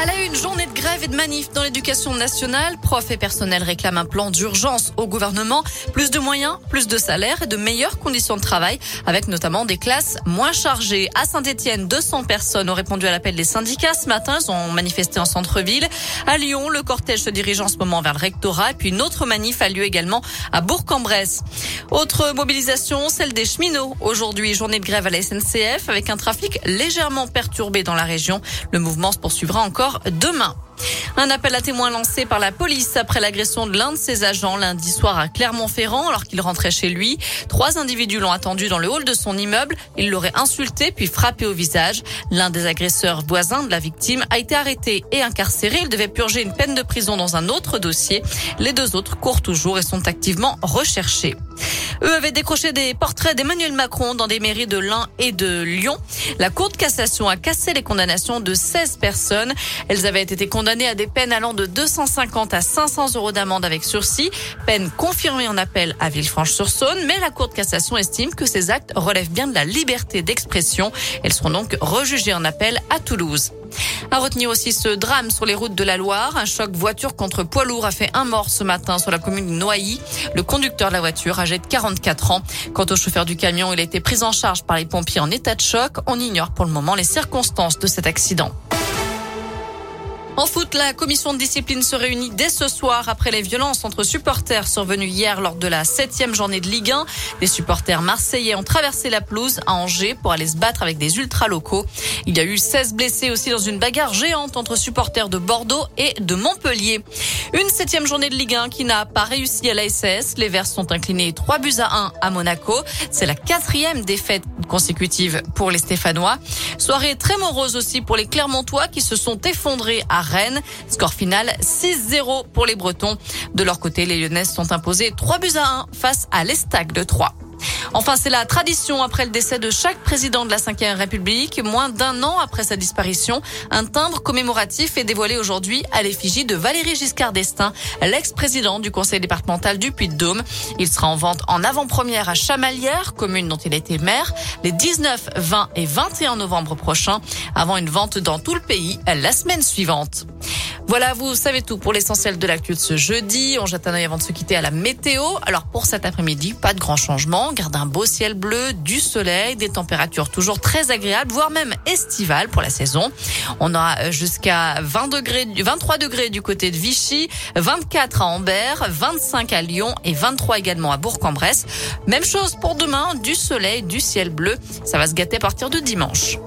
À la une, journée de grève et de manif dans l'éducation nationale. Profs et personnel réclament un plan d'urgence au gouvernement. Plus de moyens, plus de salaires et de meilleures conditions de travail, avec notamment des classes moins chargées. À Saint-Etienne, 200 personnes ont répondu à l'appel des syndicats ce matin. Ils ont manifesté en centre-ville. À Lyon, le cortège se dirige en ce moment vers le rectorat. Et puis une autre manif a lieu également à Bourg-en-Bresse. Autre mobilisation, celle des cheminots. Aujourd'hui, journée de grève à la SNCF avec un trafic légèrement perturbé dans la région. Le mouvement se poursuivra encore demain. Un appel à témoins lancé par la police après l'agression de l'un de ses agents lundi soir à Clermont-Ferrand alors qu'il rentrait chez lui. Trois individus l'ont attendu dans le hall de son immeuble. Ils l'auraient insulté puis frappé au visage. L'un des agresseurs voisins de la victime a été arrêté et incarcéré. Il devait purger une peine de prison dans un autre dossier. Les deux autres courent toujours et sont activement recherchés. Eux avaient décroché des portraits d'Emmanuel Macron dans des mairies de Lens et de Lyon. La Cour de cassation a cassé les condamnations de 16 personnes. Elles avaient été condamnées à des peines allant de 250 à 500 euros d'amende avec sursis, peine confirmée en appel à Villefranche-sur-Saône, mais la Cour de cassation estime que ces actes relèvent bien de la liberté d'expression. Elles seront donc rejugées en appel à Toulouse. À retenir aussi ce drame sur les routes de la Loire. Un choc voiture contre poids lourd a fait un mort ce matin sur la commune de Noailly. Le conducteur de la voiture, âgé de 44 ans. Quant au chauffeur du camion, il a été pris en charge par les pompiers en état de choc. On ignore pour le moment les circonstances de cet accident. En foot, la commission de discipline se réunit dès ce soir après les violences entre supporters survenues hier lors de la septième journée de Ligue 1. Les supporters marseillais ont traversé la pelouse à Angers pour aller se battre avec des ultras locaux. Il y a eu 16 blessés aussi dans une bagarre géante entre supporters de Bordeaux et de Montpellier. Une septième journée de Ligue 1 qui n'a pas réussi à la SS. Les Verts sont inclinés 3 buts à 1 à Monaco. C'est la quatrième défaite consécutive pour les Stéphanois. Soirée très morose aussi pour les Clermontois qui se sont effondrés à Rennes. Score final 6-0 pour les Bretons. De leur côté, les Lyonnaises sont imposées 3 buts à 1 face à l'Estac de 3. Enfin, c'est la tradition après le décès de chaque président de la Ve République. Moins d'un an après sa disparition, un timbre commémoratif est dévoilé aujourd'hui à l'effigie de Valérie Giscard d'Estaing, l'ex-président du conseil départemental du Puy-de-Dôme. Il sera en vente en avant-première à Chamalières, commune dont il a été maire, les 19, 20 et 21 novembre prochains, avant une vente dans tout le pays la semaine suivante. Voilà, vous savez tout pour l'essentiel de l'actu de ce jeudi. On jette un œil avant de se quitter à la météo. Alors pour cet après-midi, pas de grand changement. Garde un beau ciel bleu, du soleil, des températures toujours très agréables, voire même estivales pour la saison. On aura jusqu'à 20 degrés, 23 degrés du côté de Vichy, 24 à Ambert, 25 à Lyon et 23 également à Bourg-en-Bresse. Même chose pour demain, du soleil, du ciel bleu. Ça va se gâter à partir de dimanche.